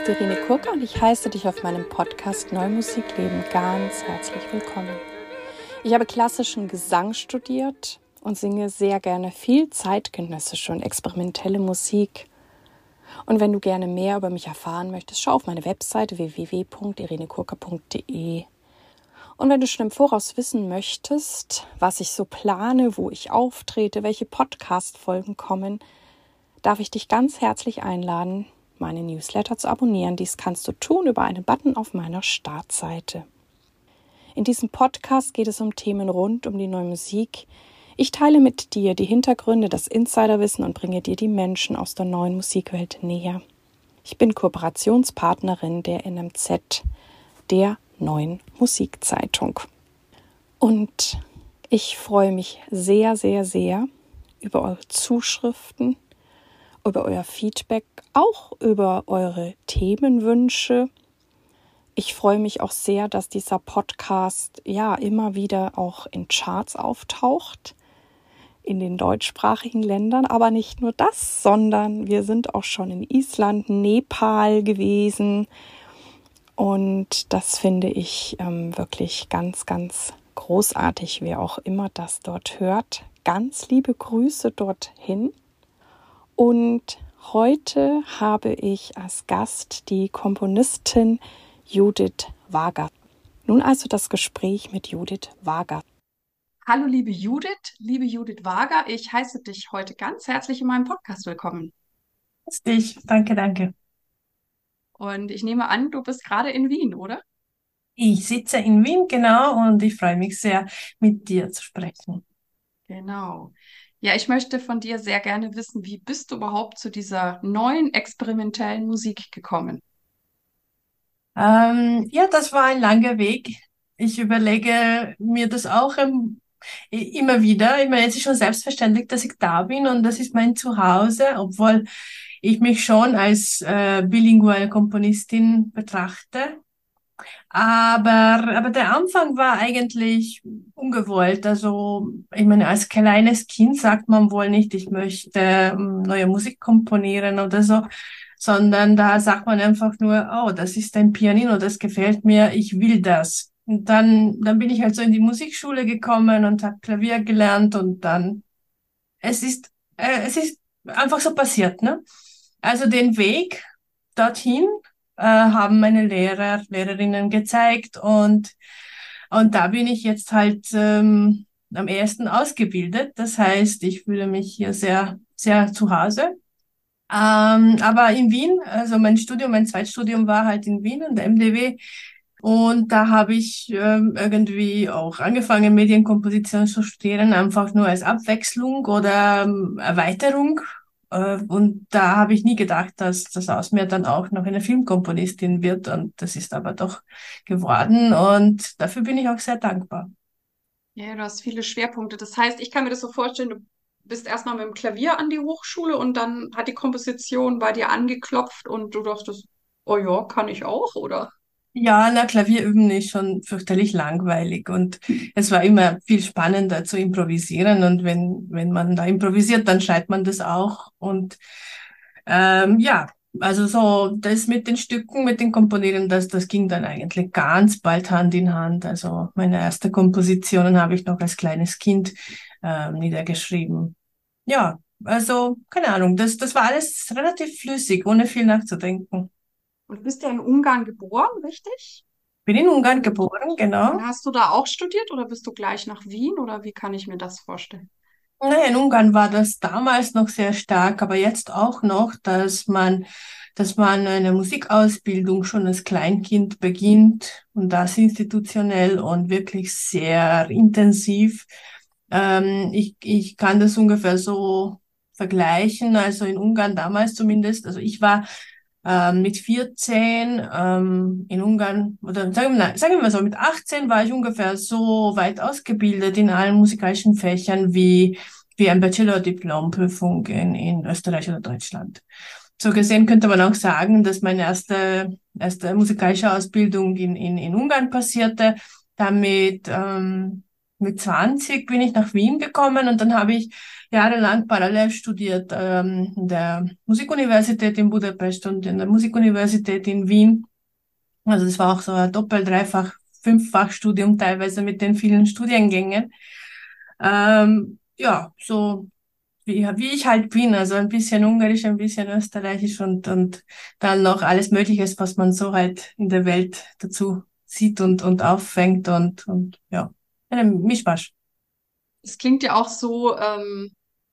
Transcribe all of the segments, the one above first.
ist Irene Kurka und ich heiße dich auf meinem Podcast Neumusikleben ganz herzlich willkommen. Ich habe klassischen Gesang studiert und singe sehr gerne viel zeitgenössische und experimentelle Musik. Und wenn du gerne mehr über mich erfahren möchtest, schau auf meine Webseite www.irenekurka.de. Und wenn du schon im Voraus wissen möchtest, was ich so plane, wo ich auftrete, welche Podcast-Folgen kommen, darf ich dich ganz herzlich einladen, meine Newsletter zu abonnieren. Dies kannst du tun über einen Button auf meiner Startseite. In diesem Podcast geht es um Themen rund um die neue Musik. Ich teile mit dir die Hintergründe, das Insiderwissen und bringe dir die Menschen aus der neuen Musikwelt näher. Ich bin Kooperationspartnerin der NMZ, der neuen Musikzeitung. Und ich freue mich sehr, sehr, sehr über eure Zuschriften, über euer Feedback, auch über eure Themenwünsche. Ich freue mich auch sehr, dass dieser Podcast ja immer wieder auch in Charts auftaucht in den deutschsprachigen Ländern, aber nicht nur das, sondern wir sind auch schon in Island, Nepal gewesen und das finde ich ähm, wirklich ganz, ganz großartig, wer auch immer das dort hört. Ganz liebe Grüße dorthin und heute habe ich als Gast die Komponistin Judith Wager. Nun also das Gespräch mit Judith Wager. Hallo liebe Judith, liebe Judith Wager, ich heiße dich heute ganz herzlich in meinem Podcast willkommen. Grüß dich, danke, danke. Und ich nehme an, du bist gerade in Wien, oder? Ich sitze in Wien, genau, und ich freue mich sehr, mit dir zu sprechen. Genau. Ja, ich möchte von dir sehr gerne wissen, wie bist du überhaupt zu dieser neuen experimentellen Musik gekommen? Ähm, ja, das war ein langer Weg. Ich überlege mir das auch ähm, immer wieder. Ich meine, es ist schon selbstverständlich, dass ich da bin und das ist mein Zuhause, obwohl ich mich schon als äh, bilinguale Komponistin betrachte. Aber, aber der Anfang war eigentlich ungewollt. Also, ich meine, als kleines Kind sagt man wohl nicht, ich möchte ähm, neue Musik komponieren oder so, sondern da sagt man einfach nur, oh, das ist ein Pianino, das gefällt mir, ich will das. Und dann, dann bin ich halt so in die Musikschule gekommen und habe Klavier gelernt und dann, es ist, äh, es ist einfach so passiert, ne? Also den Weg dorthin äh, haben meine Lehrer, Lehrerinnen gezeigt und, und da bin ich jetzt halt ähm, am ersten ausgebildet. Das heißt, ich fühle mich hier sehr, sehr zu Hause. Ähm, aber in Wien, also mein Studium, mein Zweitstudium war halt in Wien und der MDW. Und da habe ich ähm, irgendwie auch angefangen, Medienkomposition zu studieren, einfach nur als Abwechslung oder ähm, Erweiterung und da habe ich nie gedacht, dass das aus mir dann auch noch eine Filmkomponistin wird. Und das ist aber doch geworden. Und dafür bin ich auch sehr dankbar. Ja, du hast viele Schwerpunkte. Das heißt, ich kann mir das so vorstellen, du bist erstmal mit dem Klavier an die Hochschule und dann hat die Komposition bei dir angeklopft und du dachtest, oh ja, kann ich auch, oder? Ja, na, Klavier üben ist schon fürchterlich langweilig und es war immer viel spannender zu improvisieren und wenn, wenn man da improvisiert, dann schreit man das auch und ähm, ja, also so das mit den Stücken, mit den Komponieren, das, das ging dann eigentlich ganz bald Hand in Hand. Also meine erste Kompositionen habe ich noch als kleines Kind ähm, niedergeschrieben. Ja, also keine Ahnung, das, das war alles relativ flüssig, ohne viel nachzudenken. Und du bist ja in Ungarn geboren, richtig? Bin in Ungarn geboren, genau. Und hast du da auch studiert oder bist du gleich nach Wien oder wie kann ich mir das vorstellen? Naja, in Ungarn war das damals noch sehr stark, aber jetzt auch noch, dass man, dass man eine Musikausbildung schon als Kleinkind beginnt und das institutionell und wirklich sehr intensiv. Ähm, ich, ich kann das ungefähr so vergleichen, also in Ungarn damals zumindest. Also ich war ähm, mit 14 ähm, in Ungarn, oder sagen wir, sagen wir mal so, mit 18 war ich ungefähr so weit ausgebildet in allen musikalischen Fächern wie, wie ein Bachelor-Diplom-Prüfung in, in Österreich oder Deutschland. So gesehen könnte man auch sagen, dass meine erste, erste musikalische Ausbildung in, in, in Ungarn passierte. Damit ähm, mit 20 bin ich nach Wien gekommen und dann habe ich jahrelang parallel studiert ähm, der Musikuniversität in Budapest und in der Musikuniversität in Wien. Also das war auch so ein Doppel-, Dreifach-, Fünffach-Studium teilweise mit den vielen Studiengängen. Ähm, ja, so wie, wie ich halt bin, also ein bisschen ungarisch, ein bisschen österreichisch und, und dann noch alles Mögliche, was man so halt in der Welt dazu sieht und, und auffängt und, und ja, ein Mischmasch. Es klingt ja auch so, ähm,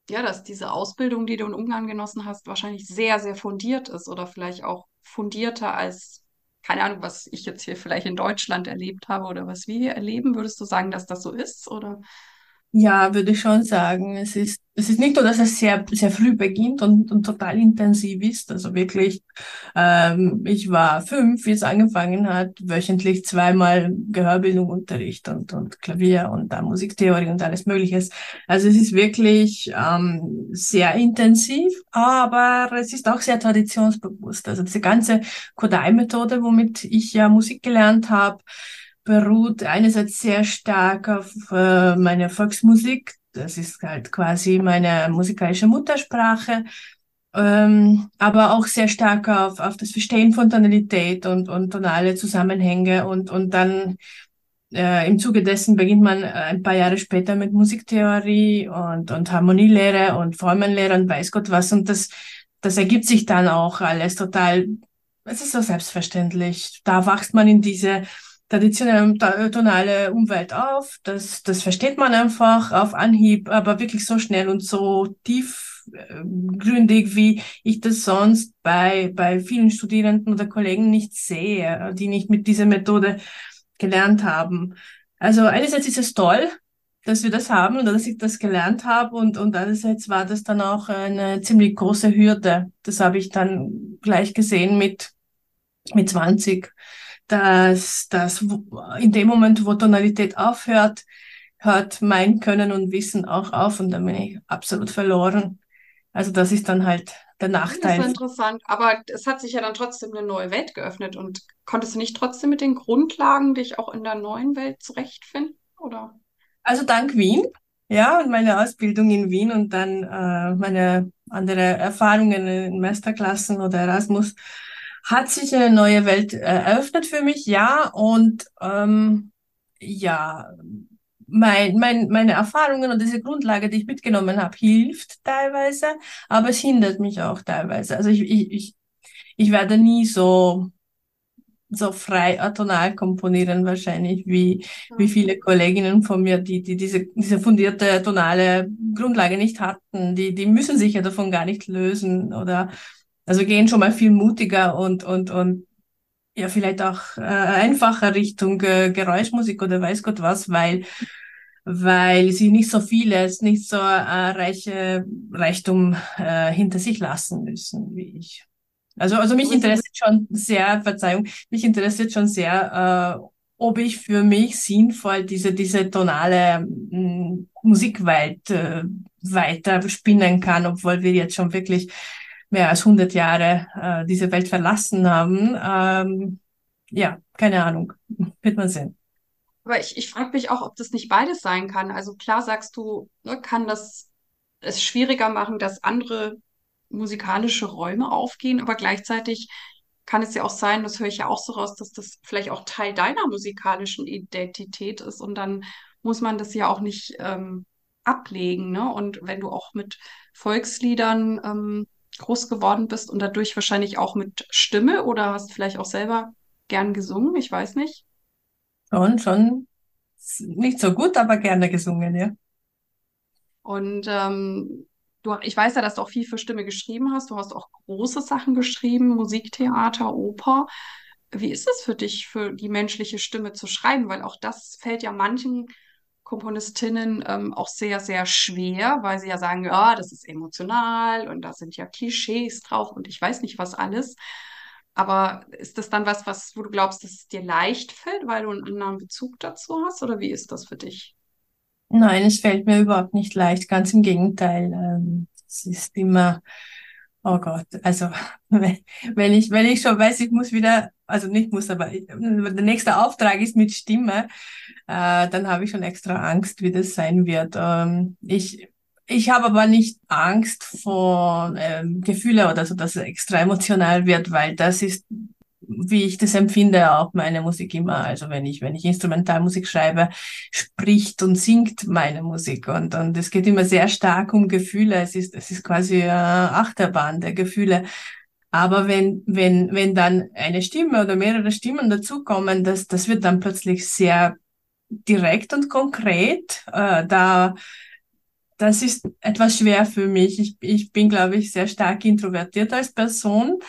ja, dass diese Ausbildung, die du in Ungarn genossen hast, wahrscheinlich sehr, sehr fundiert ist oder vielleicht auch fundierter als, keine Ahnung, was ich jetzt hier vielleicht in Deutschland erlebt habe oder was wir hier erleben. Würdest du sagen, dass das so ist? Oder? Ja, würde ich schon sagen. Es ist, es ist nicht nur, dass es sehr, sehr früh beginnt und, und total intensiv ist. Also wirklich, ähm, ich war fünf, wie es angefangen hat, wöchentlich zweimal Gehörbildung, Unterricht und, und Klavier und dann Musiktheorie und alles Mögliche. Also es ist wirklich ähm, sehr intensiv, aber es ist auch sehr traditionsbewusst. Also diese ganze Kodai-Methode, womit ich ja Musik gelernt habe, beruht einerseits sehr stark auf äh, meiner Volksmusik. Das ist halt quasi meine musikalische Muttersprache. Ähm, aber auch sehr stark auf, auf das Verstehen von Tonalität und, und tonale Zusammenhänge. Und, und dann äh, im Zuge dessen beginnt man äh, ein paar Jahre später mit Musiktheorie und, und Harmonielehre und Formenlehre und weiß Gott was. Und das, das ergibt sich dann auch alles total, es ist so selbstverständlich. Da wächst man in diese traditionelle tonale Umwelt auf. Das, das versteht man einfach auf Anhieb, aber wirklich so schnell und so tiefgründig, wie ich das sonst bei, bei vielen Studierenden oder Kollegen nicht sehe, die nicht mit dieser Methode gelernt haben. Also einerseits ist es toll, dass wir das haben und dass ich das gelernt habe und, und andererseits war das dann auch eine ziemlich große Hürde. Das habe ich dann gleich gesehen mit, mit 20 dass, dass in dem Moment, wo Tonalität aufhört, hört mein Können und Wissen auch auf und dann bin ich absolut verloren. Also das ist dann halt der Nachteil. Das ist interessant, aber es hat sich ja dann trotzdem eine neue Welt geöffnet und konntest du nicht trotzdem mit den Grundlagen dich auch in der neuen Welt zurechtfinden, oder? Also dank Wien, ja, und meine Ausbildung in Wien und dann äh, meine andere Erfahrungen in Masterklassen oder Erasmus hat sich eine neue Welt äh, eröffnet für mich, ja. Und ähm, ja, mein, mein, meine Erfahrungen und diese Grundlage, die ich mitgenommen habe, hilft teilweise, aber es hindert mich auch teilweise. Also ich, ich, ich, ich werde nie so so frei atonal komponieren wahrscheinlich wie wie viele Kolleginnen von mir, die die diese diese fundierte tonale Grundlage nicht hatten, die die müssen sich ja davon gar nicht lösen oder also gehen schon mal viel mutiger und, und, und ja, vielleicht auch äh, einfacher Richtung äh, Geräuschmusik oder weiß Gott was, weil, weil sie nicht so vieles, nicht so äh, reiche Reichtum äh, hinter sich lassen müssen wie ich. Also, also mich interessiert schon sehr, Verzeihung, mich interessiert schon sehr, äh, ob ich für mich sinnvoll diese, diese tonale äh, Musikwelt äh, weiter spinnen kann, obwohl wir jetzt schon wirklich mehr als 100 Jahre äh, diese Welt verlassen haben. Ähm, ja, keine Ahnung, wird man sehen. Aber ich, ich frage mich auch, ob das nicht beides sein kann. Also klar sagst du, ne, kann das es schwieriger machen, dass andere musikalische Räume aufgehen, aber gleichzeitig kann es ja auch sein, das höre ich ja auch so raus, dass das vielleicht auch Teil deiner musikalischen Identität ist und dann muss man das ja auch nicht ähm, ablegen, ne? Und wenn du auch mit Volksliedern ähm, groß geworden bist und dadurch wahrscheinlich auch mit Stimme oder hast vielleicht auch selber gern gesungen? Ich weiß nicht. Schon, schon nicht so gut, aber gerne gesungen, ja. Und ähm, du, ich weiß ja, dass du auch viel für Stimme geschrieben hast. Du hast auch große Sachen geschrieben, Musiktheater, Oper. Wie ist es für dich, für die menschliche Stimme zu schreiben? Weil auch das fällt ja manchen Komponistinnen ähm, auch sehr, sehr schwer, weil sie ja sagen, ja, das ist emotional und da sind ja Klischees drauf und ich weiß nicht was alles. Aber ist das dann was, was, wo du glaubst, dass es dir leicht fällt, weil du einen anderen Bezug dazu hast? Oder wie ist das für dich? Nein, es fällt mir überhaupt nicht leicht. Ganz im Gegenteil. Ähm, es ist immer Oh Gott, also wenn ich, wenn ich schon weiß, ich muss wieder, also nicht muss, aber der nächste Auftrag ist mit Stimme, äh, dann habe ich schon extra Angst, wie das sein wird. Ähm, ich ich habe aber nicht Angst vor ähm, Gefühle oder so, dass es extra emotional wird, weil das ist wie ich das empfinde, auch meine Musik immer. Also wenn ich, wenn ich Instrumentalmusik schreibe, spricht und singt meine Musik. Und, und es geht immer sehr stark um Gefühle. Es ist, es ist quasi äh, Achterbahn der Gefühle. Aber wenn, wenn, wenn dann eine Stimme oder mehrere Stimmen dazukommen, das, das wird dann plötzlich sehr direkt und konkret. Äh, da, das ist etwas schwer für mich. Ich, ich bin, glaube ich, sehr stark introvertiert als Person.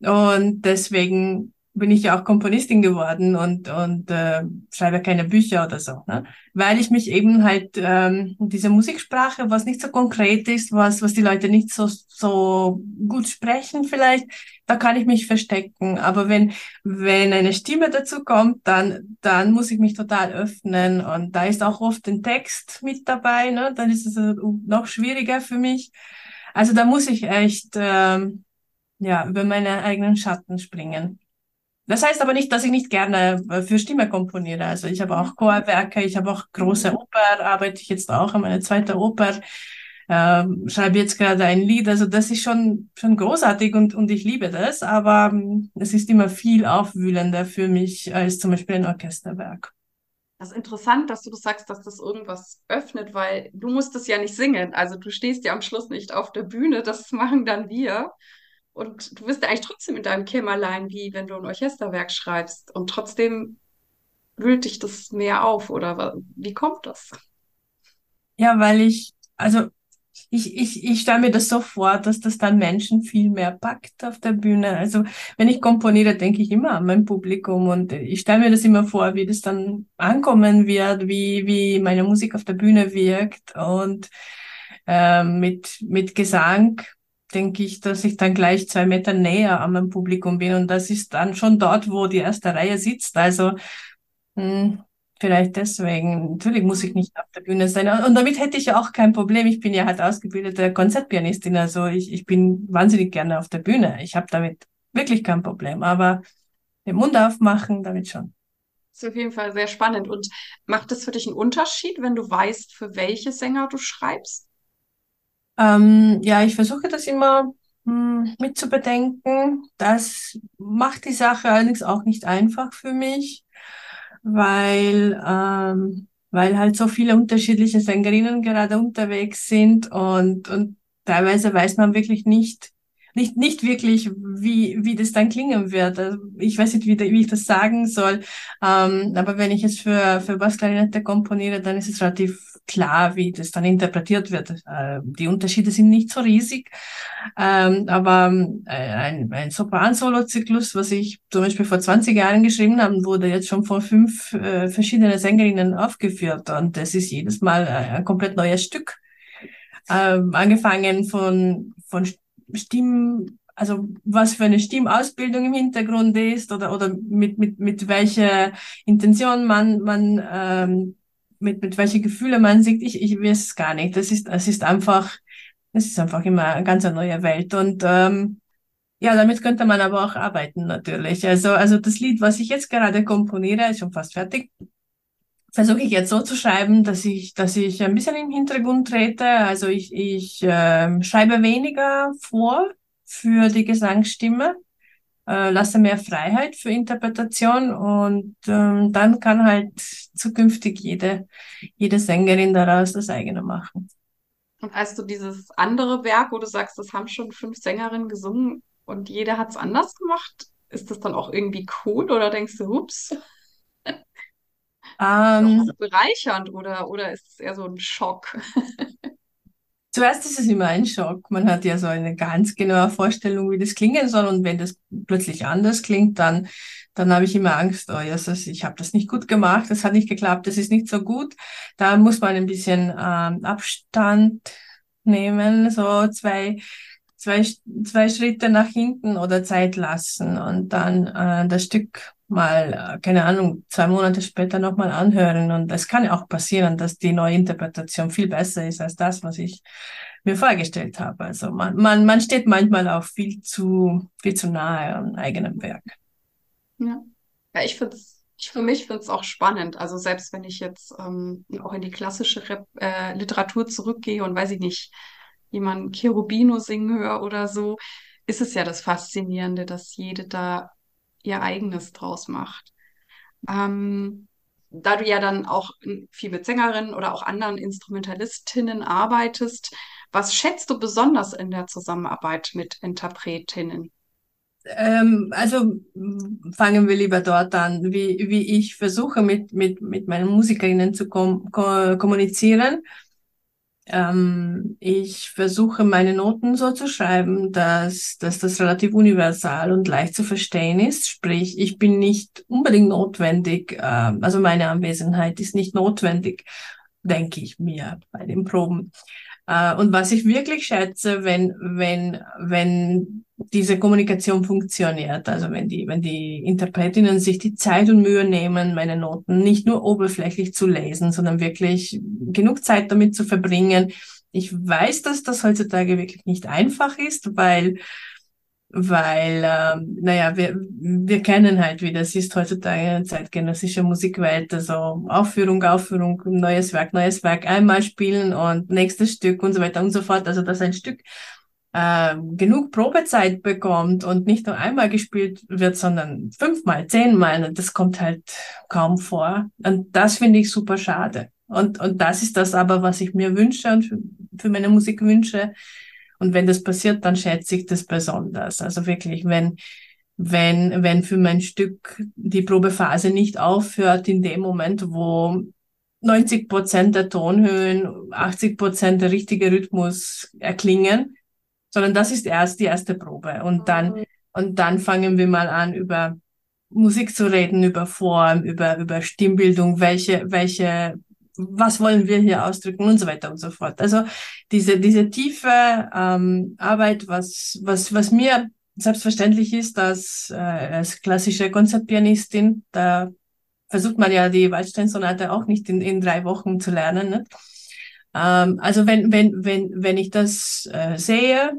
Und deswegen bin ich ja auch Komponistin geworden und, und äh, schreibe keine Bücher oder so, ne? weil ich mich eben halt ähm, diese Musiksprache, was nicht so konkret ist, was, was die Leute nicht so, so gut sprechen vielleicht, da kann ich mich verstecken. Aber wenn, wenn eine Stimme dazu kommt, dann, dann muss ich mich total öffnen und da ist auch oft ein Text mit dabei, ne? dann ist es noch schwieriger für mich. Also da muss ich echt... Ähm, ja, über meine eigenen Schatten springen. Das heißt aber nicht, dass ich nicht gerne äh, für Stimme komponiere. Also ich habe auch Chorwerke, ich habe auch große Oper, arbeite ich jetzt auch an meiner zweiten Oper, äh, schreibe jetzt gerade ein Lied. Also das ist schon, schon großartig und, und ich liebe das, aber ähm, es ist immer viel aufwühlender für mich als zum Beispiel ein Orchesterwerk. Das ist interessant, dass du das sagst, dass das irgendwas öffnet, weil du musst es ja nicht singen. Also du stehst ja am Schluss nicht auf der Bühne, das machen dann wir. Und du bist eigentlich trotzdem in deinem Kämmerlein, wie wenn du ein Orchesterwerk schreibst. Und trotzdem wühlt dich das mehr auf, oder wie kommt das? Ja, weil ich, also ich, ich, ich stelle mir das so vor, dass das dann Menschen viel mehr packt auf der Bühne. Also wenn ich komponiere, denke ich immer an mein Publikum und ich stelle mir das immer vor, wie das dann ankommen wird, wie, wie meine Musik auf der Bühne wirkt und äh, mit, mit Gesang denke ich, dass ich dann gleich zwei Meter näher an meinem Publikum bin. Und das ist dann schon dort, wo die erste Reihe sitzt. Also mh, hm, vielleicht deswegen. Natürlich muss ich nicht auf der Bühne sein. Und damit hätte ich ja auch kein Problem. Ich bin ja halt ausgebildete Konzertpianistin. Also ich, ich bin wahnsinnig gerne auf der Bühne. Ich habe damit wirklich kein Problem. Aber den Mund aufmachen, damit schon. Das ist auf jeden Fall sehr spannend. Und macht es für dich einen Unterschied, wenn du weißt, für welche Sänger du schreibst? Ähm, ja, ich versuche das immer hm, mitzubedenken. Das macht die Sache allerdings auch nicht einfach für mich, weil, ähm, weil halt so viele unterschiedliche Sängerinnen gerade unterwegs sind und, und teilweise weiß man wirklich nicht, nicht, nicht wirklich, wie, wie das dann klingen wird. Also ich weiß nicht, wie, wie ich das sagen soll. Ähm, aber wenn ich es für, für Bassklarinette komponiere, dann ist es relativ klar, wie das dann interpretiert wird. Äh, die Unterschiede sind nicht so riesig. Ähm, aber äh, ein, ein Sopran-Solo-Zyklus, was ich zum Beispiel vor 20 Jahren geschrieben habe, wurde jetzt schon von fünf äh, verschiedenen Sängerinnen aufgeführt. Und das ist jedes Mal ein komplett neues Stück. Ähm, angefangen von, von Stimmen, also was für eine Stimmausbildung im Hintergrund ist oder, oder mit, mit, mit welcher Intention man, man ähm, mit, mit welche Gefühle man sieht, ich, ich weiß es gar nicht. Das ist, das ist einfach, das ist einfach immer eine ganz neue Welt. Und ähm, ja, damit könnte man aber auch arbeiten natürlich. Also, also das Lied, was ich jetzt gerade komponiere, ist schon fast fertig. Versuche ich jetzt so zu schreiben, dass ich, dass ich ein bisschen im Hintergrund trete. Also ich, ich äh, schreibe weniger vor für die Gesangsstimme äh, lasse mehr Freiheit für Interpretation und ähm, dann kann halt zukünftig jede, jede Sängerin daraus das eigene machen. Und als du dieses andere Werk, wo du sagst, das haben schon fünf Sängerinnen gesungen und jeder hat es anders gemacht, ist das dann auch irgendwie cool oder denkst du, ups? Ähm, ist das bereichernd oder, oder ist es eher so ein Schock? Zuerst ist es immer ein Schock. Man hat ja so eine ganz genaue Vorstellung, wie das klingen soll. Und wenn das plötzlich anders klingt, dann, dann habe ich immer Angst, oh Jesus, ich habe das nicht gut gemacht, das hat nicht geklappt, das ist nicht so gut. Da muss man ein bisschen ähm, Abstand nehmen, so zwei, zwei, zwei Schritte nach hinten oder Zeit lassen und dann äh, das Stück mal, äh, keine Ahnung, zwei Monate später nochmal anhören. Und es kann ja auch passieren, dass die neue Interpretation viel besser ist als das, was ich mir vorgestellt habe. Also man, man, man steht manchmal auch viel zu, viel zu nahe an eigenem Werk. Ja, ja ich finde ich für mich finde es auch spannend. Also selbst wenn ich jetzt ähm, auch in die klassische Rep äh, Literatur zurückgehe und weiß ich nicht, jemanden Cherubino singen höre oder so, ist es ja das Faszinierende, dass jede da ihr eigenes draus macht. Ähm, da du ja dann auch viel mit Sängerinnen oder auch anderen Instrumentalistinnen arbeitest, was schätzt du besonders in der Zusammenarbeit mit Interpretinnen? Ähm, also fangen wir lieber dort an, wie, wie ich versuche mit, mit, mit meinen Musikerinnen zu kom ko kommunizieren. Ähm, ich versuche meine Noten so zu schreiben, dass, dass das relativ universal und leicht zu verstehen ist. Sprich, ich bin nicht unbedingt notwendig, äh, also meine Anwesenheit ist nicht notwendig, denke ich mir bei den Proben. Äh, und was ich wirklich schätze, wenn, wenn, wenn diese Kommunikation funktioniert, also wenn die, wenn die Interpretinnen sich die Zeit und Mühe nehmen, meine Noten nicht nur oberflächlich zu lesen, sondern wirklich genug Zeit damit zu verbringen. Ich weiß, dass das heutzutage wirklich nicht einfach ist, weil weil, ähm, naja, wir, wir kennen halt, wie das ist heutzutage in zeitgenössischer Musikwelt, also Aufführung, Aufführung, neues Werk, neues Werk, einmal spielen und nächstes Stück und so weiter und so fort. Also, dass ein Stück äh, genug Probezeit bekommt und nicht nur einmal gespielt wird, sondern fünfmal, zehnmal, das kommt halt kaum vor. Und das finde ich super schade. Und, und das ist das aber, was ich mir wünsche und für, für meine Musik wünsche, und wenn das passiert, dann schätze ich das besonders. Also wirklich, wenn, wenn, wenn für mein Stück die Probephase nicht aufhört in dem Moment, wo 90 Prozent der Tonhöhen, 80 Prozent der richtige Rhythmus erklingen, sondern das ist erst die erste Probe. Und dann, mhm. und dann fangen wir mal an, über Musik zu reden, über Form, über, über Stimmbildung, welche, welche was wollen wir hier ausdrücken und so weiter und so fort. Also diese, diese tiefe ähm, Arbeit, was, was, was mir selbstverständlich ist, dass äh, als klassische Konzertpianistin, da versucht man ja die Waldstein-Sonate auch nicht in, in drei Wochen zu lernen. Ne? Ähm, also wenn, wenn, wenn, wenn ich das äh, sehe,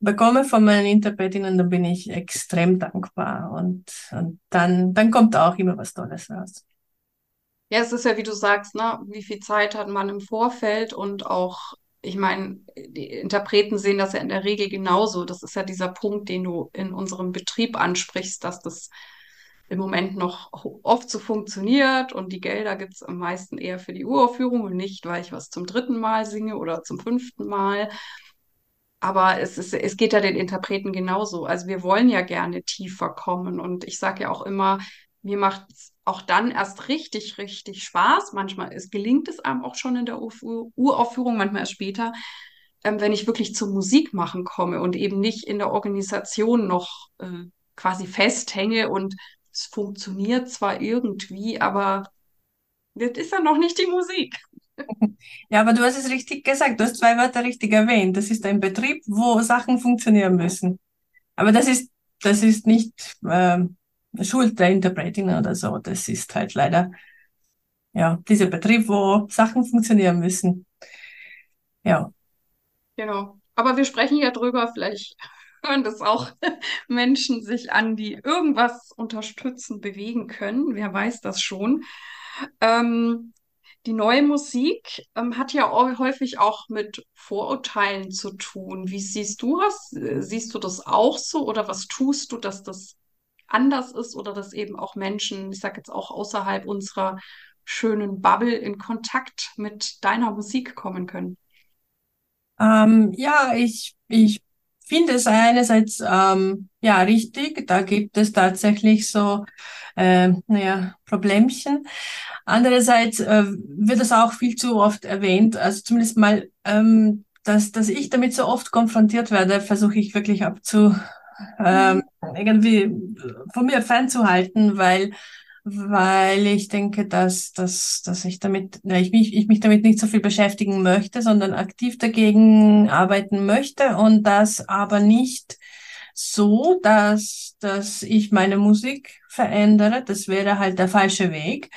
bekomme von meinen Interpretinnen, dann bin ich extrem dankbar und, und dann, dann kommt auch immer was Tolles raus. Ja, es ist ja, wie du sagst, ne, wie viel Zeit hat man im Vorfeld und auch, ich meine, die Interpreten sehen das ja in der Regel genauso. Das ist ja dieser Punkt, den du in unserem Betrieb ansprichst, dass das im Moment noch oft so funktioniert und die Gelder gibt es am meisten eher für die Uraufführung und nicht, weil ich was zum dritten Mal singe oder zum fünften Mal. Aber es, ist, es geht ja den Interpreten genauso. Also wir wollen ja gerne tiefer kommen und ich sage ja auch immer, mir macht es auch dann erst richtig, richtig Spaß. Manchmal ist, gelingt es einem auch schon in der Uraufführung, manchmal erst später, ähm, wenn ich wirklich zum Musikmachen komme und eben nicht in der Organisation noch äh, quasi festhänge und es funktioniert zwar irgendwie, aber das ist ja noch nicht die Musik. Ja, aber du hast es richtig gesagt. Du hast zwei Wörter richtig erwähnt. Das ist ein Betrieb, wo Sachen funktionieren müssen. Aber das ist, das ist nicht, ähm, Schuld der Interpreting oder so. Das ist halt leider, ja, dieser Betrieb, wo Sachen funktionieren müssen. Ja. Genau. Aber wir sprechen ja drüber, vielleicht hören das auch Menschen sich an, die irgendwas unterstützen, bewegen können. Wer weiß das schon. Ähm, die neue Musik ähm, hat ja häufig auch mit Vorurteilen zu tun. Wie siehst du das? Siehst du das auch so oder was tust du, dass das anders ist oder dass eben auch Menschen, ich sage jetzt auch außerhalb unserer schönen Bubble in Kontakt mit deiner Musik kommen können? Ähm, ja, ich, ich finde es einerseits ähm, ja richtig, da gibt es tatsächlich so äh, naja, Problemchen. Andererseits äh, wird es auch viel zu oft erwähnt, also zumindest mal, ähm, dass, dass ich damit so oft konfrontiert werde, versuche ich wirklich abzu, ähm, irgendwie von mir fernzuhalten, weil weil ich denke, dass, dass, dass ich damit, ja, ich, mich, ich mich damit nicht so viel beschäftigen möchte, sondern aktiv dagegen arbeiten möchte und das aber nicht so, dass, dass ich meine Musik verändere. Das wäre halt der falsche Weg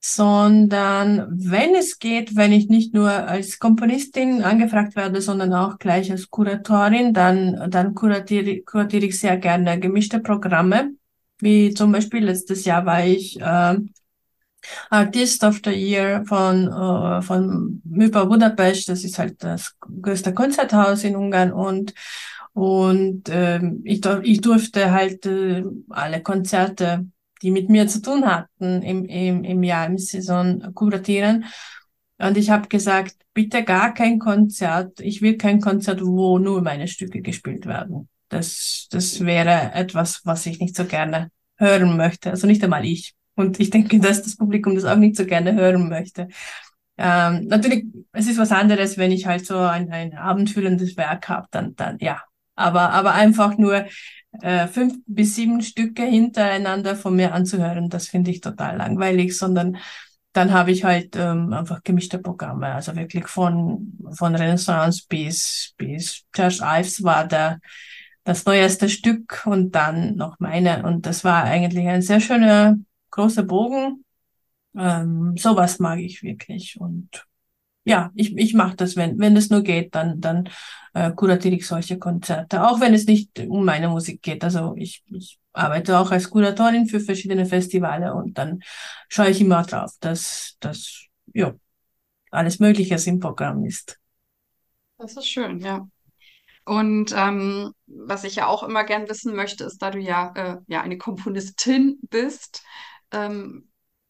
sondern wenn es geht, wenn ich nicht nur als Komponistin angefragt werde, sondern auch gleich als Kuratorin, dann, dann kuratiere, kuratiere ich sehr gerne gemischte Programme, wie zum Beispiel letztes Jahr war ich äh, Artist of the Year von, äh, von MIPA Budapest, das ist halt das größte Konzerthaus in Ungarn und und äh, ich, ich durfte halt äh, alle Konzerte die mit mir zu tun hatten im, im, im Jahr, im Saison kuratieren. Und ich habe gesagt, bitte gar kein Konzert. Ich will kein Konzert, wo nur meine Stücke gespielt werden. Das, das wäre etwas, was ich nicht so gerne hören möchte. Also nicht einmal ich. Und ich denke, dass das Publikum das auch nicht so gerne hören möchte. Ähm, natürlich, es ist was anderes, wenn ich halt so ein, ein abendfüllendes Werk habe, dann, dann ja. Aber, aber einfach nur äh, fünf bis sieben Stücke hintereinander von mir anzuhören, das finde ich total langweilig, sondern dann habe ich halt ähm, einfach gemischte Programme, also wirklich von, von Renaissance bis, bis Josh Ives war der, das neueste Stück und dann noch meine. Und das war eigentlich ein sehr schöner, großer Bogen. Ähm, sowas mag ich wirklich. Und ja, ich, ich mache das, wenn, wenn es nur geht, dann, dann äh, kuratiere ich solche Konzerte, auch wenn es nicht um meine Musik geht. Also ich, ich arbeite auch als Kuratorin für verschiedene Festivale und dann schaue ich immer drauf, dass, dass ja, alles Mögliche im Programm ist. Das ist schön, ja. Und ähm, was ich ja auch immer gern wissen möchte, ist, da du ja, äh, ja eine Komponistin bist, ähm,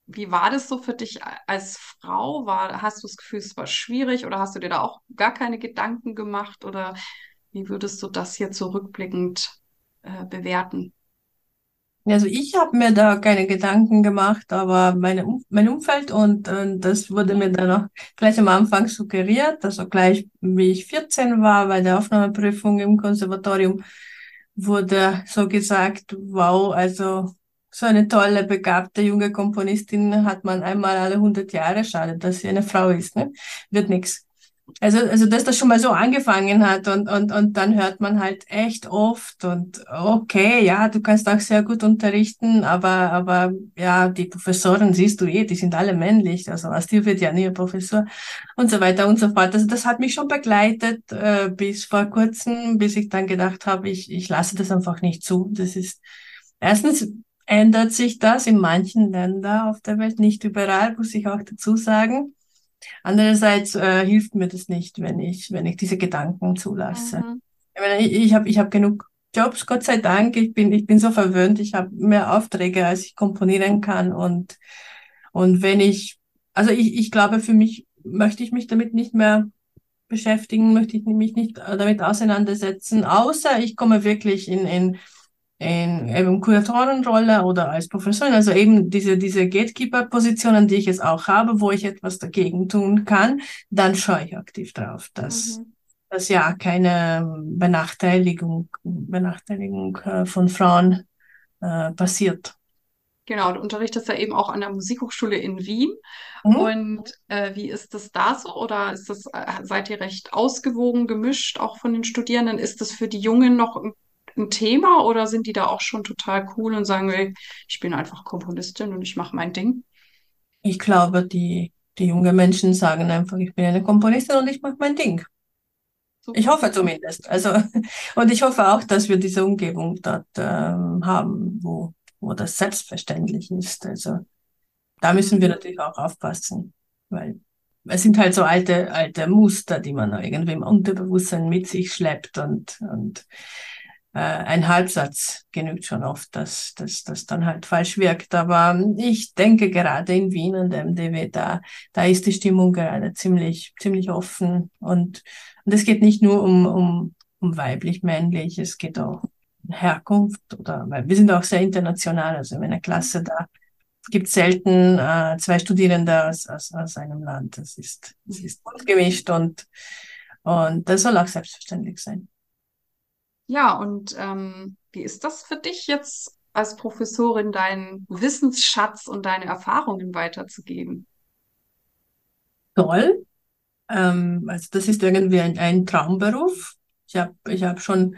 wie war das so für dich als Frau? War, hast du das Gefühl, es war schwierig oder hast du dir da auch gar keine Gedanken gemacht? Oder wie würdest du das hier zurückblickend äh, bewerten? Also ich habe mir da keine Gedanken gemacht, aber meine, mein Umfeld und, und das wurde mir dann auch gleich am Anfang suggeriert, also gleich wie ich 14 war bei der Aufnahmeprüfung im Konservatorium, wurde so gesagt, wow, also so eine tolle, begabte junge Komponistin hat man einmal alle 100 Jahre. Schade, dass sie eine Frau ist, ne? Wird nix. Also, also, dass das schon mal so angefangen hat und, und, und dann hört man halt echt oft und okay, ja, du kannst auch sehr gut unterrichten, aber, aber ja, die Professoren siehst du eh, die sind alle männlich, also aus dir wird ja nie ein Professor und so weiter und so fort. Also das hat mich schon begleitet äh, bis vor kurzem, bis ich dann gedacht habe, ich, ich lasse das einfach nicht zu. Das ist erstens ändert sich das in manchen Ländern auf der Welt, nicht überall, muss ich auch dazu sagen. Andererseits äh, hilft mir das nicht, wenn ich, wenn ich diese Gedanken zulasse. Mhm. Ich meine, ich, ich habe ich hab genug Jobs, Gott sei Dank. Ich bin, ich bin so verwöhnt. Ich habe mehr Aufträge, als ich komponieren kann. Und, und wenn ich, also ich, ich glaube, für mich möchte ich mich damit nicht mehr beschäftigen, möchte ich mich nicht damit auseinandersetzen, außer ich komme wirklich in, in in eben Kuratorenrolle oder als Professorin, also eben diese, diese Gatekeeper-Positionen, die ich jetzt auch habe, wo ich etwas dagegen tun kann, dann schaue ich aktiv drauf, dass, mhm. dass ja keine Benachteiligung, Benachteiligung äh, von Frauen äh, passiert. Genau, du unterrichtest ja eben auch an der Musikhochschule in Wien. Mhm. Und äh, wie ist das da so? Oder ist das, äh, seid ihr recht ausgewogen gemischt, auch von den Studierenden? Ist das für die Jungen noch ein Thema oder sind die da auch schon total cool und sagen, ey, ich bin einfach Komponistin und ich mache mein Ding? Ich glaube, die, die jungen Menschen sagen einfach, ich bin eine Komponistin und ich mache mein Ding. Super. Ich hoffe zumindest. Also, und ich hoffe auch, dass wir diese Umgebung dort ähm, haben, wo, wo das selbstverständlich ist. Also da müssen wir natürlich auch aufpassen, weil es sind halt so alte, alte Muster, die man irgendwie im Unterbewusstsein mit sich schleppt und, und ein Halbsatz genügt schon oft, dass dass das dann halt falsch wirkt. Aber ich denke gerade in Wien und MDW, da, da ist die Stimmung gerade ziemlich, ziemlich offen. Und, und es geht nicht nur um, um, um weiblich-männlich, es geht auch um Herkunft oder, weil wir sind auch sehr international, also in meiner Klasse da gibt selten äh, zwei Studierende aus, aus, aus einem Land. Das ist, das ist bunt gemischt und, und das soll auch selbstverständlich sein. Ja, und ähm, wie ist das für dich jetzt als Professorin, deinen Wissensschatz und deine Erfahrungen weiterzugeben? Toll. Ähm, also das ist irgendwie ein, ein Traumberuf. Ich habe ich hab schon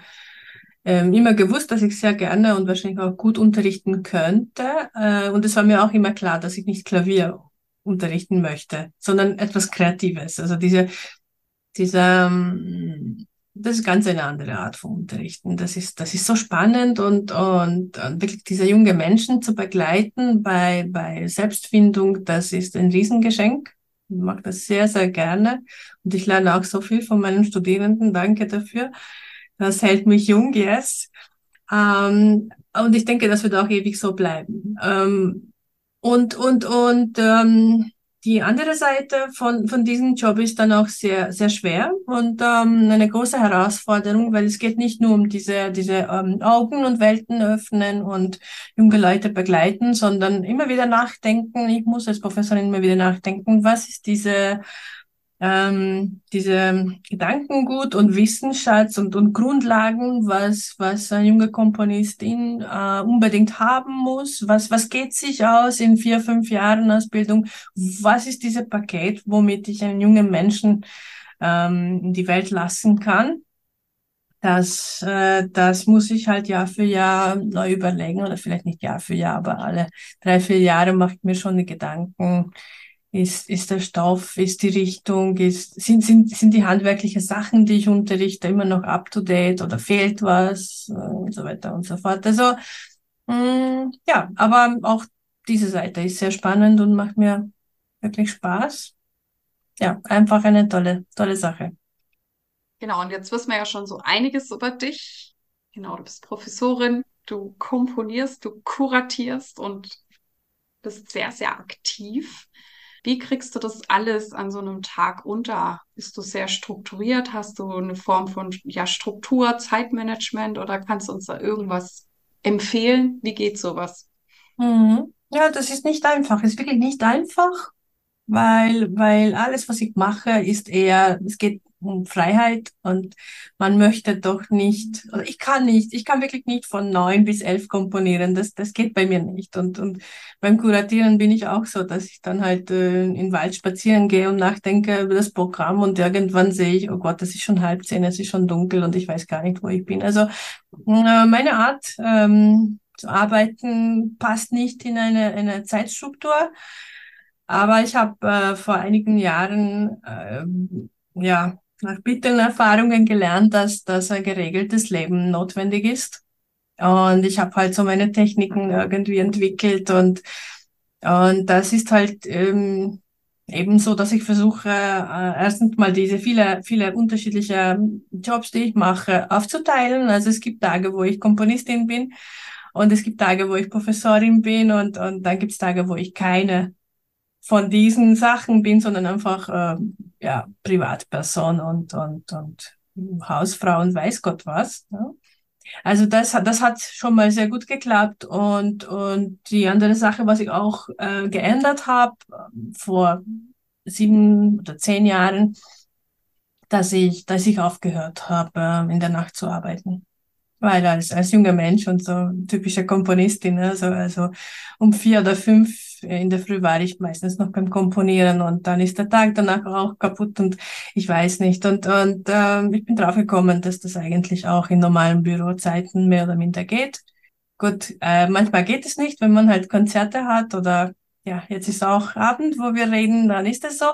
ähm, immer gewusst, dass ich sehr gerne und wahrscheinlich auch gut unterrichten könnte. Äh, und es war mir auch immer klar, dass ich nicht Klavier unterrichten möchte, sondern etwas Kreatives. Also diese, dieser, ähm, das ist ganz eine andere Art von Unterrichten. Das ist, das ist so spannend und, und, und wirklich diese junge Menschen zu begleiten bei, bei Selbstfindung, das ist ein Riesengeschenk. Ich mache das sehr, sehr gerne. Und ich lerne auch so viel von meinen Studierenden. Danke dafür. Das hält mich jung, yes. Ähm, und ich denke, das wird auch ewig so bleiben. Ähm, und, und, und, ähm, die andere Seite von, von diesem Job ist dann auch sehr, sehr schwer und ähm, eine große Herausforderung, weil es geht nicht nur um diese, diese ähm, Augen und Welten öffnen und junge Leute begleiten, sondern immer wieder nachdenken. Ich muss als Professorin immer wieder nachdenken, was ist diese ähm, diese Gedankengut und Wissensschatz und, und Grundlagen, was, was ein junger Komponistin äh, unbedingt haben muss. Was, was geht sich aus in vier, fünf Jahren Ausbildung? Was ist dieses Paket, womit ich einen jungen Menschen ähm, in die Welt lassen kann? Das, äh, das muss ich halt Jahr für Jahr neu überlegen oder vielleicht nicht Jahr für Jahr, aber alle drei, vier Jahre macht mir schon die Gedanken, ist, ist der Stoff, ist die Richtung, ist, sind, sind, sind die handwerklichen Sachen, die ich unterrichte, immer noch up to date oder fehlt was äh, und so weiter und so fort. Also, mh, mm, ja, aber auch diese Seite ist sehr spannend und macht mir wirklich Spaß. Ja, einfach eine tolle, tolle Sache. Genau, und jetzt wissen wir ja schon so einiges über dich. Genau, du bist Professorin, du komponierst, du kuratierst und bist sehr, sehr aktiv. Wie kriegst du das alles an so einem Tag unter? Bist du sehr strukturiert? Hast du eine Form von ja, Struktur, Zeitmanagement oder kannst du uns da irgendwas empfehlen? Wie geht sowas? Mhm. Ja, das ist nicht einfach. Es ist wirklich nicht einfach, weil, weil alles, was ich mache, ist eher, es geht um Freiheit und man möchte doch nicht, oder ich kann nicht, ich kann wirklich nicht von neun bis elf komponieren, das, das geht bei mir nicht. Und, und beim Kuratieren bin ich auch so, dass ich dann halt äh, in den Wald spazieren gehe und nachdenke über das Programm und irgendwann sehe ich, oh Gott, das ist schon halb zehn, es ist schon dunkel und ich weiß gar nicht, wo ich bin. Also äh, meine Art ähm, zu arbeiten passt nicht in eine, eine Zeitstruktur. Aber ich habe äh, vor einigen Jahren äh, ja nach bitteren Erfahrungen gelernt, dass, dass ein geregeltes Leben notwendig ist. Und ich habe halt so meine Techniken irgendwie entwickelt und, und das ist halt ähm, eben so, dass ich versuche, äh, erstens mal diese viele, viele unterschiedliche Jobs, die ich mache, aufzuteilen. Also es gibt Tage, wo ich Komponistin bin und es gibt Tage, wo ich Professorin bin und, und dann gibt es Tage, wo ich keine von diesen Sachen bin, sondern einfach äh, ja, Privatperson und, und, und Hausfrau und weiß Gott was. Ja. Also das, das hat schon mal sehr gut geklappt. Und, und die andere Sache, was ich auch äh, geändert habe vor sieben oder zehn Jahren, dass ich, dass ich aufgehört habe, äh, in der Nacht zu arbeiten. Weil als, als junger Mensch und so typische Komponistin, also, also um vier oder fünf in der Früh war ich meistens noch beim Komponieren und dann ist der Tag danach auch kaputt und ich weiß nicht. Und, und äh, ich bin drauf gekommen, dass das eigentlich auch in normalen Bürozeiten mehr oder minder geht. Gut, äh, manchmal geht es nicht, wenn man halt Konzerte hat oder ja, jetzt ist auch Abend, wo wir reden, dann ist es so.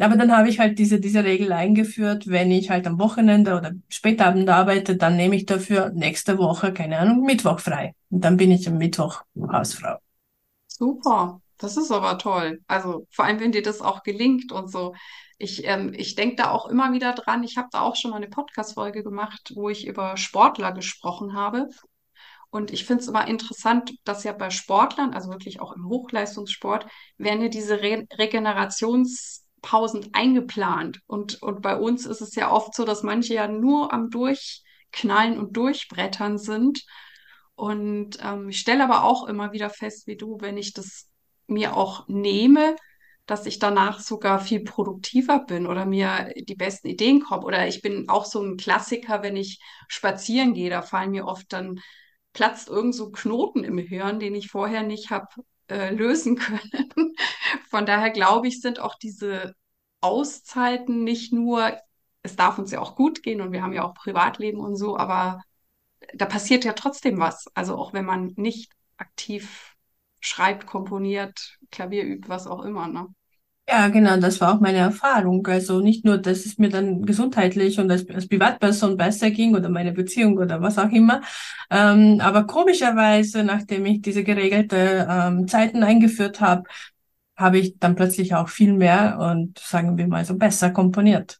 Aber dann habe ich halt diese, diese Regel eingeführt, wenn ich halt am Wochenende oder Spätabend arbeite, dann nehme ich dafür nächste Woche, keine Ahnung, Mittwoch frei. Und dann bin ich am Mittwoch Hausfrau. Super, das ist aber toll. Also vor allem, wenn dir das auch gelingt und so. Ich, ähm, ich denke da auch immer wieder dran. Ich habe da auch schon mal eine Podcast-Folge gemacht, wo ich über Sportler gesprochen habe. Und ich finde es immer interessant, dass ja bei Sportlern, also wirklich auch im Hochleistungssport, werden ja diese Re Regenerationspausen eingeplant. Und, und bei uns ist es ja oft so, dass manche ja nur am Durchknallen und Durchbrettern sind und ähm, ich stelle aber auch immer wieder fest, wie du, wenn ich das mir auch nehme, dass ich danach sogar viel produktiver bin oder mir die besten Ideen kommen. Oder ich bin auch so ein Klassiker, wenn ich spazieren gehe, da fallen mir oft dann, platzt irgend so Knoten im Hirn, den ich vorher nicht habe äh, lösen können. Von daher glaube ich, sind auch diese Auszeiten nicht nur, es darf uns ja auch gut gehen und wir haben ja auch Privatleben und so, aber da passiert ja trotzdem was. Also auch wenn man nicht aktiv schreibt, komponiert, Klavier übt, was auch immer, ne? Ja, genau, das war auch meine Erfahrung. Also nicht nur, dass es mir dann gesundheitlich und als, als Privatperson besser ging oder meine Beziehung oder was auch immer, ähm, aber komischerweise, nachdem ich diese geregelte ähm, Zeiten eingeführt habe, habe ich dann plötzlich auch viel mehr und sagen wir mal so besser komponiert,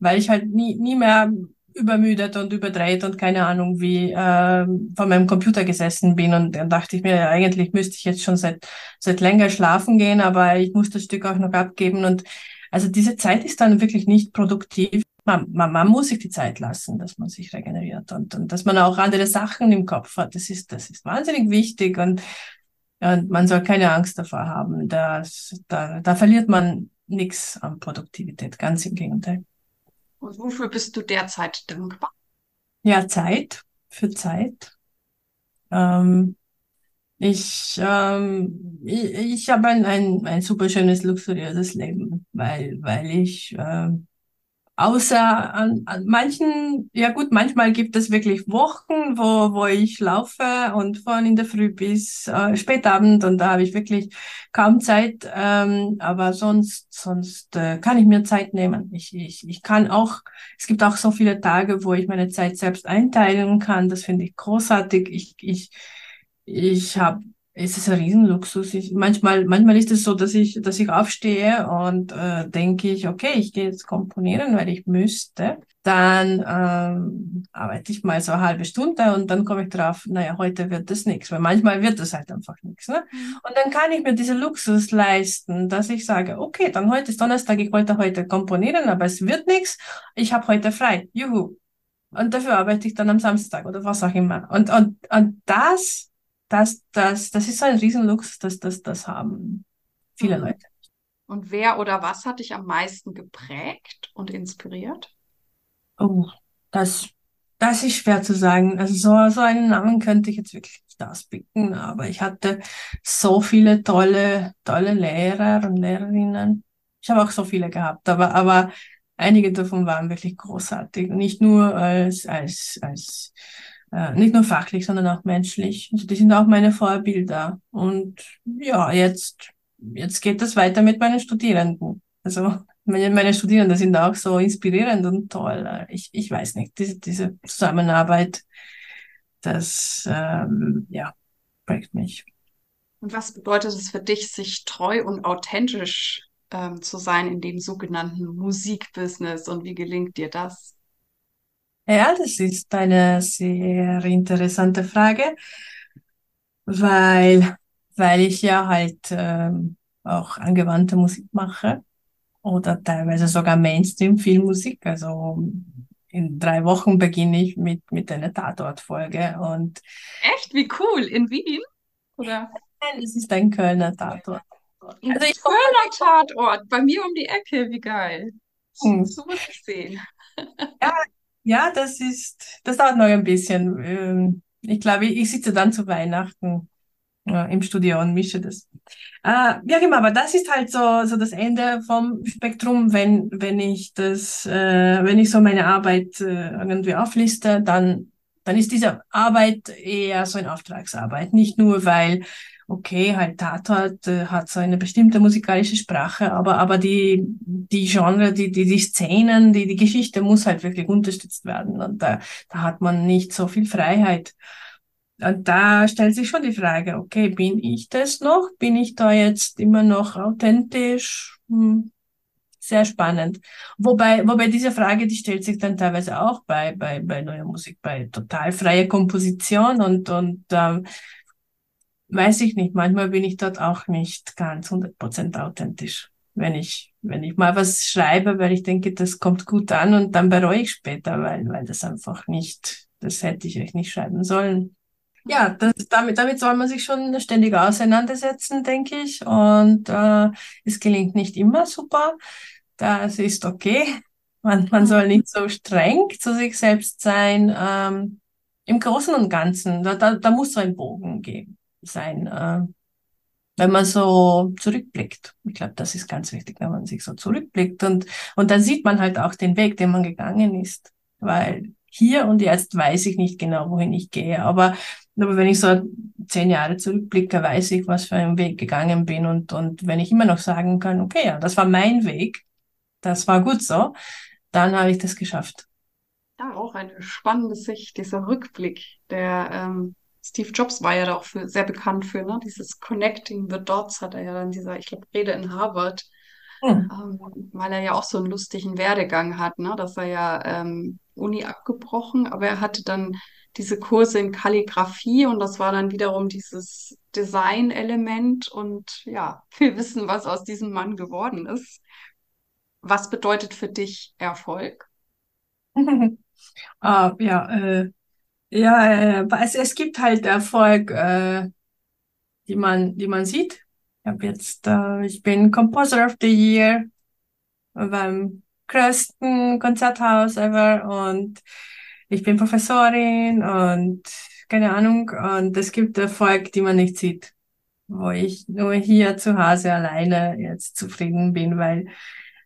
weil ich halt nie, nie mehr übermüdet und überdreht und keine Ahnung wie äh, vor meinem Computer gesessen bin und dann dachte ich mir, eigentlich müsste ich jetzt schon seit seit länger schlafen gehen, aber ich muss das Stück auch noch abgeben und also diese Zeit ist dann wirklich nicht produktiv. Man, man, man muss sich die Zeit lassen, dass man sich regeneriert und, und dass man auch andere Sachen im Kopf hat. Das ist das ist wahnsinnig wichtig und und man soll keine Angst davor haben. Das, da, da verliert man nichts an Produktivität, ganz im Gegenteil. Und wofür bist du derzeit dankbar? Ja, Zeit, für Zeit. Ähm, ich, ähm, ich, ich habe ein, ein, ein super schönes, luxuriöses Leben, weil, weil ich ähm, Außer an, an manchen, ja gut, manchmal gibt es wirklich Wochen, wo, wo ich laufe und von in der Früh bis äh, Spätabend und da habe ich wirklich kaum Zeit. Ähm, aber sonst, sonst äh, kann ich mir Zeit nehmen. Ich, ich, ich kann auch, es gibt auch so viele Tage, wo ich meine Zeit selbst einteilen kann. Das finde ich großartig. Ich, ich, ich habe es ist ein Riesenluxus. Ich, manchmal, manchmal ist es so, dass ich, dass ich aufstehe und äh, denke ich, okay, ich gehe jetzt komponieren, weil ich müsste. Dann ähm, arbeite ich mal so eine halbe Stunde und dann komme ich drauf, naja, heute wird das nichts, weil manchmal wird das halt einfach nichts. Ne? Mhm. Und dann kann ich mir diese Luxus leisten, dass ich sage, okay, dann heute ist Donnerstag, ich wollte heute komponieren, aber es wird nichts. Ich habe heute frei. Juhu. Und dafür arbeite ich dann am Samstag oder was auch immer. Und, und, und das das, das, das ist so ein Riesenluxus, dass das, das haben viele mhm. Leute. Und wer oder was hat dich am meisten geprägt und inspiriert? Oh, das, das ist schwer zu sagen. Also so, so einen Namen könnte ich jetzt wirklich nicht auspicken, aber ich hatte so viele tolle, tolle Lehrer und Lehrerinnen. Ich habe auch so viele gehabt, aber, aber einige davon waren wirklich großartig. Nicht nur als, als, als äh, nicht nur fachlich, sondern auch menschlich. Also die sind auch meine Vorbilder. Und ja, jetzt, jetzt geht das weiter mit meinen Studierenden. Also meine, meine Studierenden sind auch so inspirierend und toll. Ich, ich weiß nicht, diese, diese Zusammenarbeit, das ähm, ja, prägt mich. Und was bedeutet es für dich, sich treu und authentisch ähm, zu sein in dem sogenannten Musikbusiness und wie gelingt dir das? Ja, das ist eine sehr interessante Frage, weil, weil ich ja halt ähm, auch angewandte Musik mache oder teilweise sogar Mainstream-Filmmusik. Also in drei Wochen beginne ich mit, mit einer Tatortfolge und Echt? Wie cool. In Wien? Oder? Nein, es ist ein Kölner Tatort. Ein also Kölner Tatort, bei mir um die Ecke, wie geil. Hm. So muss ich sehen. Ja, ja, das ist, das dauert noch ein bisschen. Ähm, ich glaube, ich sitze dann zu Weihnachten äh, im Studio und mische das. Äh, ja, genau, aber das ist halt so, so das Ende vom Spektrum, wenn, wenn ich das, äh, wenn ich so meine Arbeit irgendwie aufliste, dann, dann ist diese Arbeit eher so eine Auftragsarbeit. Nicht nur, weil okay, halt Tatort äh, hat so eine bestimmte musikalische Sprache, aber, aber die, die Genre, die, die, die Szenen, die, die Geschichte muss halt wirklich unterstützt werden. Und da, da hat man nicht so viel Freiheit. Und da stellt sich schon die Frage, okay, bin ich das noch? Bin ich da jetzt immer noch authentisch? Hm. Sehr spannend. Wobei, wobei diese Frage, die stellt sich dann teilweise auch bei, bei, bei neuer Musik, bei total freier Komposition und, und ähm, weiß ich nicht, manchmal bin ich dort auch nicht ganz 100% authentisch. Wenn ich, wenn ich mal was schreibe, weil ich denke, das kommt gut an und dann bereue ich später, weil, weil das einfach nicht, das hätte ich euch nicht schreiben sollen. Ja, das, damit, damit soll man sich schon ständig auseinandersetzen, denke ich. Und äh, es gelingt nicht immer super. Das ist okay. Man, man soll nicht so streng zu sich selbst sein. Ähm, Im Großen und Ganzen, da, da, da muss so ein Bogen geben sein, äh, wenn man so zurückblickt. Ich glaube, das ist ganz wichtig, wenn man sich so zurückblickt und, und dann sieht man halt auch den Weg, den man gegangen ist, weil hier und jetzt weiß ich nicht genau, wohin ich gehe. Aber, aber wenn ich so zehn Jahre zurückblicke, weiß ich, was für einen Weg gegangen bin. Und, und wenn ich immer noch sagen kann, okay, ja, das war mein Weg, das war gut so, dann habe ich das geschafft. Ja, auch eine spannende Sicht, dieser Rückblick. Der ähm, Steve Jobs war ja da auch für, sehr bekannt für, ne? Dieses Connecting the Dots hat er ja dann dieser, ich glaube, Rede in Harvard, hm. ähm, weil er ja auch so einen lustigen Werdegang hat, ne? Dass er ja ähm, Uni abgebrochen, aber er hatte dann diese Kurse in Kalligrafie und das war dann wiederum dieses Design-Element und ja, wir wissen, was aus diesem Mann geworden ist. Was bedeutet für dich Erfolg? ah, ja, äh, ja, äh, es, es gibt halt Erfolg, äh, die man, die man sieht. Ich habe jetzt, äh, ich bin Composer of the Year beim größten Konzerthaus ever und ich bin Professorin und keine Ahnung. Und es gibt Erfolg, die man nicht sieht, wo ich nur hier zu Hause alleine jetzt zufrieden bin, weil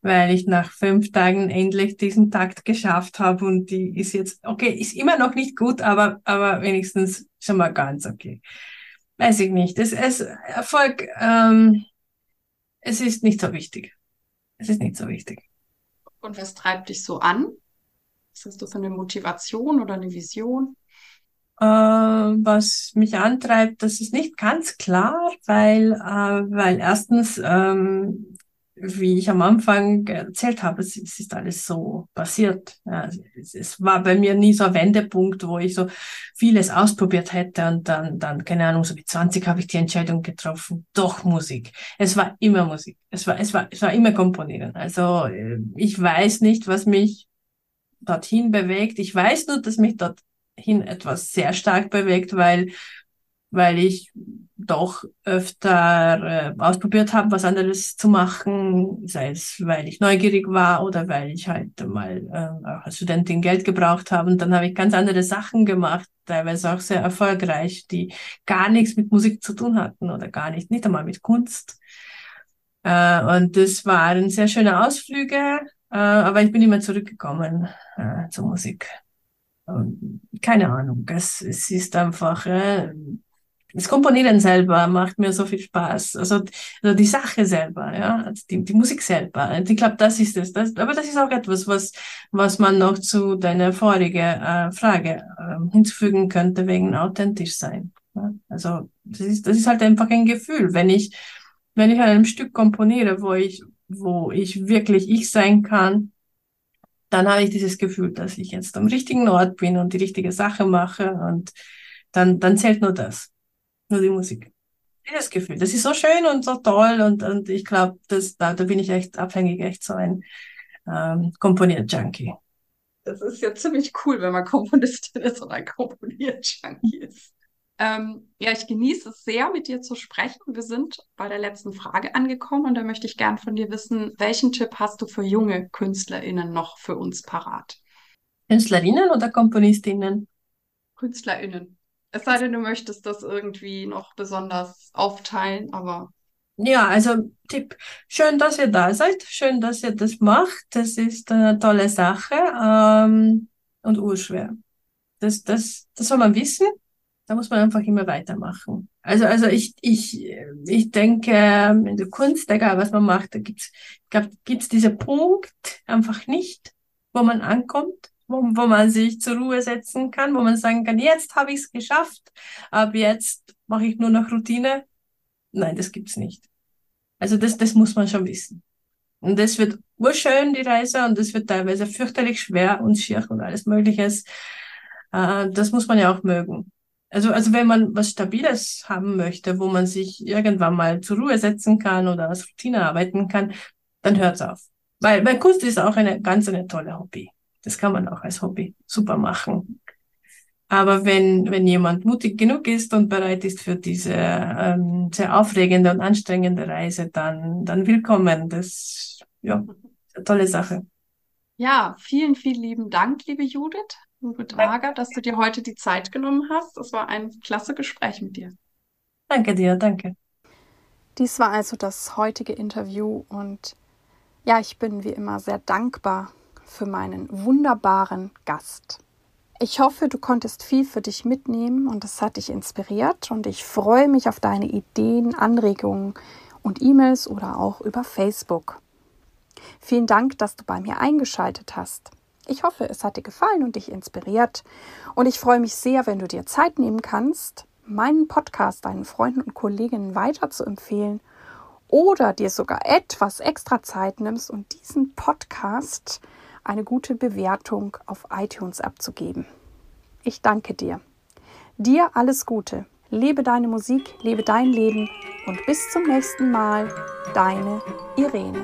weil ich nach fünf Tagen endlich diesen Takt geschafft habe und die ist jetzt, okay, ist immer noch nicht gut, aber, aber wenigstens schon mal ganz okay. Weiß ich nicht. Es, es, Erfolg, ähm, es ist nicht so wichtig. Es ist nicht so wichtig. Und was treibt dich so an? Was hast du für eine Motivation oder eine Vision? Äh, was mich antreibt, das ist nicht ganz klar, weil, äh, weil erstens, ähm, wie ich am Anfang erzählt habe, es, es ist alles so passiert. Ja, es, es, war bei mir nie so ein Wendepunkt, wo ich so vieles ausprobiert hätte und dann, dann keine Ahnung, so mit 20 habe ich die Entscheidung getroffen, doch Musik. Es war immer Musik. Es war, es war, es war immer Komponieren. Also äh, ich weiß nicht, was mich dorthin bewegt. Ich weiß nur, dass mich dorthin etwas sehr stark bewegt, weil, weil ich doch öfter äh, ausprobiert habe, was anderes zu machen, sei es, weil ich neugierig war oder weil ich halt mal äh, als Studentin Geld gebraucht habe. Und dann habe ich ganz andere Sachen gemacht, teilweise auch sehr erfolgreich, die gar nichts mit Musik zu tun hatten oder gar nicht, nicht einmal mit Kunst. Äh, und das waren sehr schöne Ausflüge, äh, aber ich bin immer zurückgekommen äh, zur Musik. Und keine Ahnung, es, es ist einfach, äh, das Komponieren selber macht mir so viel Spaß. Also, also die Sache selber, ja, also die, die Musik selber. Ich glaube, das ist es. Das, aber das ist auch etwas, was, was man noch zu deiner vorigen äh, Frage äh, hinzufügen könnte, wegen authentisch sein. Ja? Also, das ist, das ist halt einfach ein Gefühl. Wenn ich, wenn ich an einem Stück komponiere, wo ich, wo ich wirklich ich sein kann, dann habe ich dieses Gefühl, dass ich jetzt am richtigen Ort bin und die richtige Sache mache und dann, dann zählt nur das, nur die Musik. Dieses Gefühl, das ist so schön und so toll und, und ich glaube, da, da bin ich echt abhängig, echt so ein ähm, Komponiert-Junkie. Das ist ja ziemlich cool, wenn man Komponistin ist und ein Komponiert-Junkie ist. Ähm, ja, ich genieße es sehr, mit dir zu sprechen. Wir sind bei der letzten Frage angekommen und da möchte ich gern von dir wissen, welchen Tipp hast du für junge KünstlerInnen noch für uns parat? KünstlerInnen oder KomponistInnen? KünstlerInnen. Es sei denn, du möchtest das irgendwie noch besonders aufteilen, aber. Ja, also Tipp, schön, dass ihr da seid, schön, dass ihr das macht. Das ist eine tolle Sache ähm, und urschwer. Das, das, das soll man wissen da muss man einfach immer weitermachen. Also, also ich, ich, ich denke, in der Kunst, egal was man macht, da gibt's, glaub, gibt's diesen Punkt einfach nicht, wo man ankommt, wo, wo man sich zur Ruhe setzen kann, wo man sagen kann, jetzt habe ich es geschafft, ab jetzt mache ich nur noch Routine. Nein, das gibt's nicht. Also das, das muss man schon wissen. Und das wird urschön, die Reise, und das wird teilweise fürchterlich schwer und schier und alles Mögliches. Äh, das muss man ja auch mögen. Also, also wenn man was Stabiles haben möchte, wo man sich irgendwann mal zur Ruhe setzen kann oder als Routine arbeiten kann, dann hört's auf. Weil, weil Kunst ist auch eine ganz eine tolle Hobby. Das kann man auch als Hobby super machen. Aber wenn, wenn jemand mutig genug ist und bereit ist für diese ähm, sehr aufregende und anstrengende Reise, dann, dann willkommen. Das ja, eine tolle Sache. Ja, vielen, vielen lieben Dank, liebe Judith. Uwe Drager, dass du dir heute die Zeit genommen hast. Es war ein klasse Gespräch mit dir. Danke dir, danke. Dies war also das heutige Interview und ja, ich bin wie immer sehr dankbar für meinen wunderbaren Gast. Ich hoffe, du konntest viel für dich mitnehmen und es hat dich inspiriert und ich freue mich auf deine Ideen, Anregungen und E-Mails oder auch über Facebook. Vielen Dank, dass du bei mir eingeschaltet hast. Ich hoffe, es hat dir gefallen und dich inspiriert und ich freue mich sehr, wenn du dir Zeit nehmen kannst, meinen Podcast deinen Freunden und Kolleginnen weiter zu empfehlen oder dir sogar etwas extra Zeit nimmst und diesen Podcast eine gute Bewertung auf iTunes abzugeben. Ich danke dir. Dir alles Gute. Lebe deine Musik, lebe dein Leben und bis zum nächsten Mal, deine Irene.